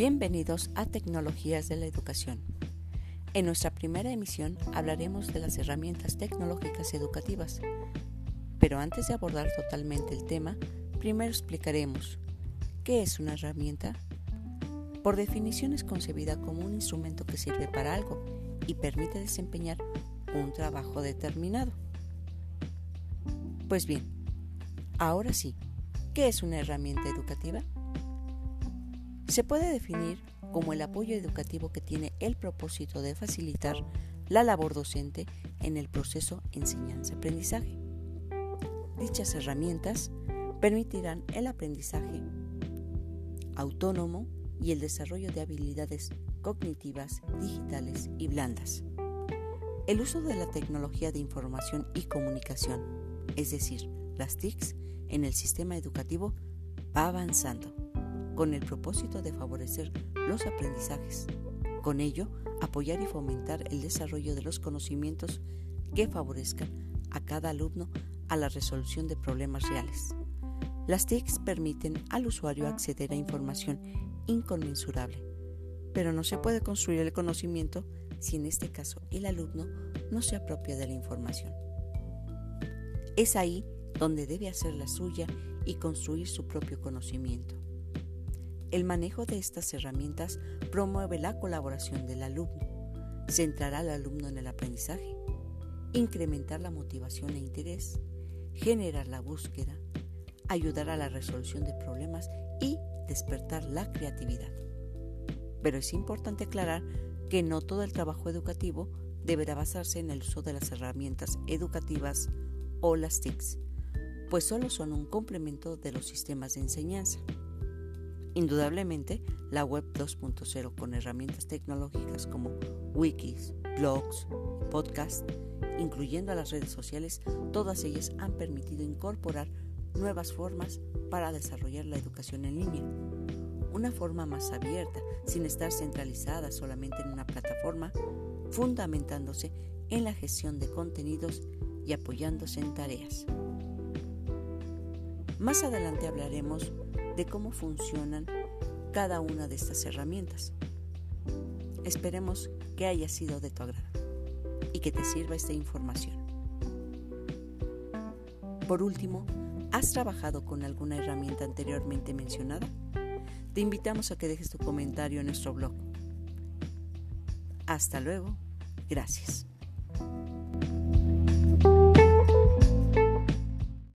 Bienvenidos a Tecnologías de la Educación. En nuestra primera emisión hablaremos de las herramientas tecnológicas educativas, pero antes de abordar totalmente el tema, primero explicaremos qué es una herramienta. Por definición es concebida como un instrumento que sirve para algo y permite desempeñar un trabajo determinado. Pues bien, ahora sí, ¿qué es una herramienta educativa? Se puede definir como el apoyo educativo que tiene el propósito de facilitar la labor docente en el proceso enseñanza-aprendizaje. Dichas herramientas permitirán el aprendizaje autónomo y el desarrollo de habilidades cognitivas, digitales y blandas. El uso de la tecnología de información y comunicación, es decir, las TICs, en el sistema educativo va avanzando con el propósito de favorecer los aprendizajes. Con ello, apoyar y fomentar el desarrollo de los conocimientos que favorezcan a cada alumno a la resolución de problemas reales. Las TICs permiten al usuario acceder a información inconmensurable, pero no se puede construir el conocimiento si en este caso el alumno no se apropia de la información. Es ahí donde debe hacer la suya y construir su propio conocimiento. El manejo de estas herramientas promueve la colaboración del alumno, centrar al alumno en el aprendizaje, incrementar la motivación e interés, generar la búsqueda, ayudar a la resolución de problemas y despertar la creatividad. Pero es importante aclarar que no todo el trabajo educativo deberá basarse en el uso de las herramientas educativas o las TICs, pues solo son un complemento de los sistemas de enseñanza. Indudablemente, la web 2.0 con herramientas tecnológicas como wikis, blogs, podcasts, incluyendo a las redes sociales, todas ellas han permitido incorporar nuevas formas para desarrollar la educación en línea. Una forma más abierta, sin estar centralizada solamente en una plataforma, fundamentándose en la gestión de contenidos y apoyándose en tareas. Más adelante hablaremos de cómo funcionan cada una de estas herramientas. Esperemos que haya sido de tu agrado y que te sirva esta información. Por último, ¿has trabajado con alguna herramienta anteriormente mencionada? Te invitamos a que dejes tu comentario en nuestro blog. Hasta luego. Gracias.